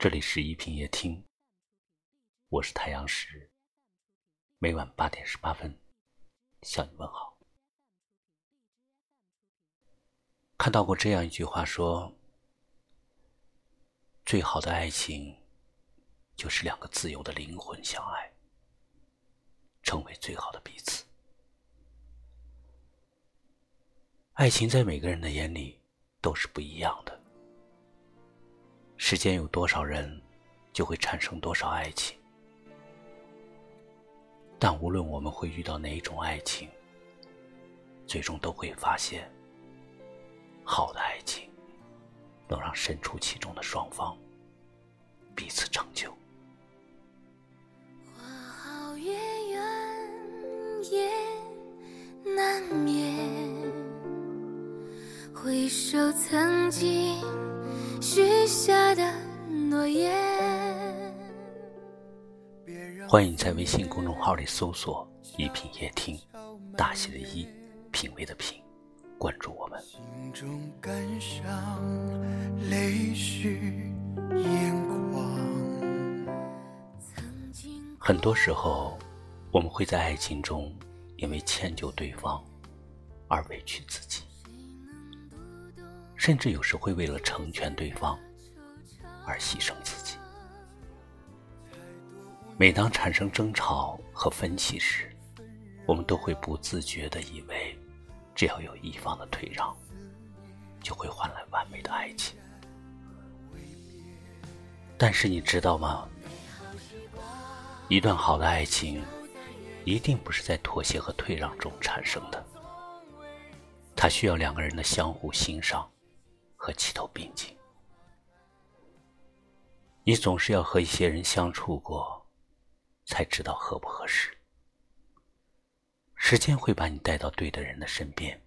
这里是一品夜听，我是太阳石，每晚八点十八分向你问好。看到过这样一句话说：“最好的爱情，就是两个自由的灵魂相爱，成为最好的彼此。”爱情在每个人的眼里都是不一样的。世间有多少人，就会产生多少爱情。但无论我们会遇到哪一种爱情，最终都会发现，好的爱情能让身处其中的双方彼此成就。花好月圆夜难眠，回首曾经。许下的诺言。欢迎在微信公众号里搜索“一品夜听”，大写的“一”，品味的“品”，关注我们。很多时候，我们会在爱情中因为迁就对方而委屈自己。甚至有时会为了成全对方而牺牲自己。每当产生争吵和分歧时，我们都会不自觉地以为，只要有一方的退让，就会换来完美的爱情。但是你知道吗？一段好的爱情，一定不是在妥协和退让中产生的，它需要两个人的相互欣赏。和齐头并进，你总是要和一些人相处过，才知道合不合适。时间会把你带到对的人的身边，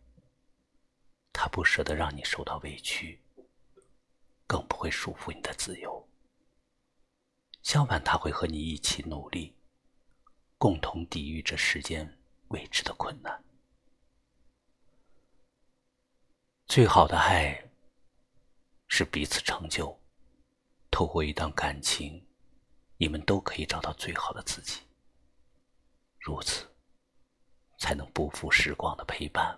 他不舍得让你受到委屈，更不会束缚你的自由。相反，他会和你一起努力，共同抵御这世间未知的困难。最好的爱。是彼此成就，透过一段感情，你们都可以找到最好的自己。如此，才能不负时光的陪伴，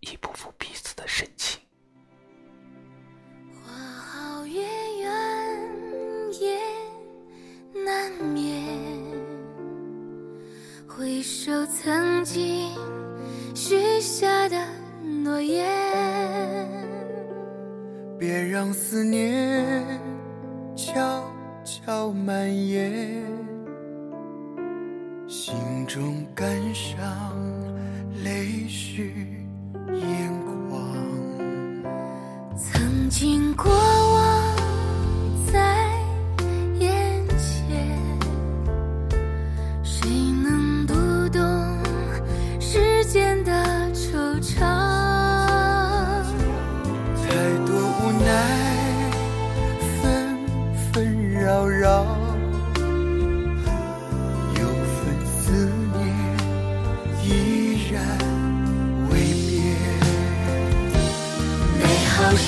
亦不负彼此的深情。花好月圆夜难眠，回首曾经许下的诺言。别让思念悄悄蔓延，心中感伤，泪湿眼眶。曾经过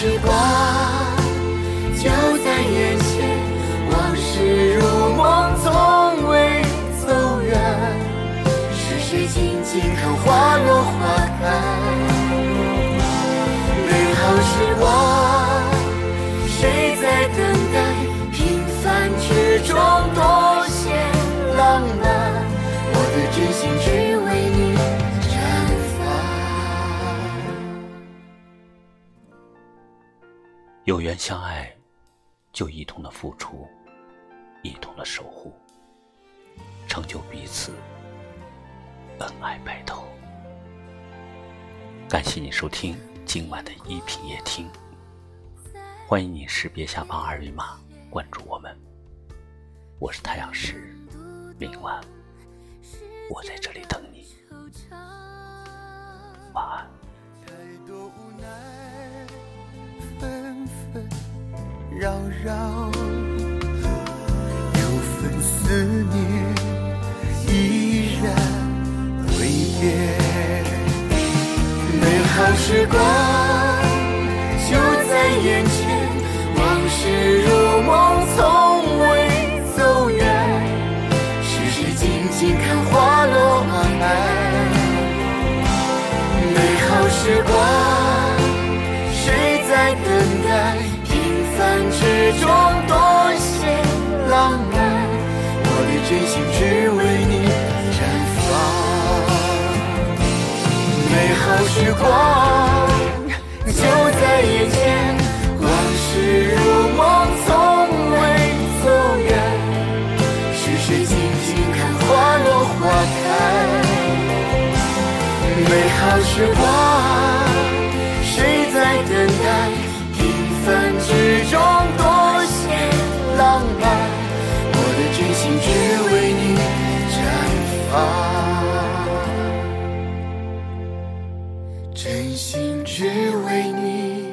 时光。有缘相爱，就一同的付出，一同的守护，成就彼此，恩爱白头。感谢你收听今晚的一品夜听，欢迎你识别下方二维码关注我们。我是太阳石，明晚我在这里等你，晚安。扰扰，有份思念依然未变。美好时光就在眼前，往事如梦，从未走远。是谁静静看花落满？美好时光。时光就在眼前，往事如梦，从未走远。是谁静静看花落花开？美好时光。真心只为你。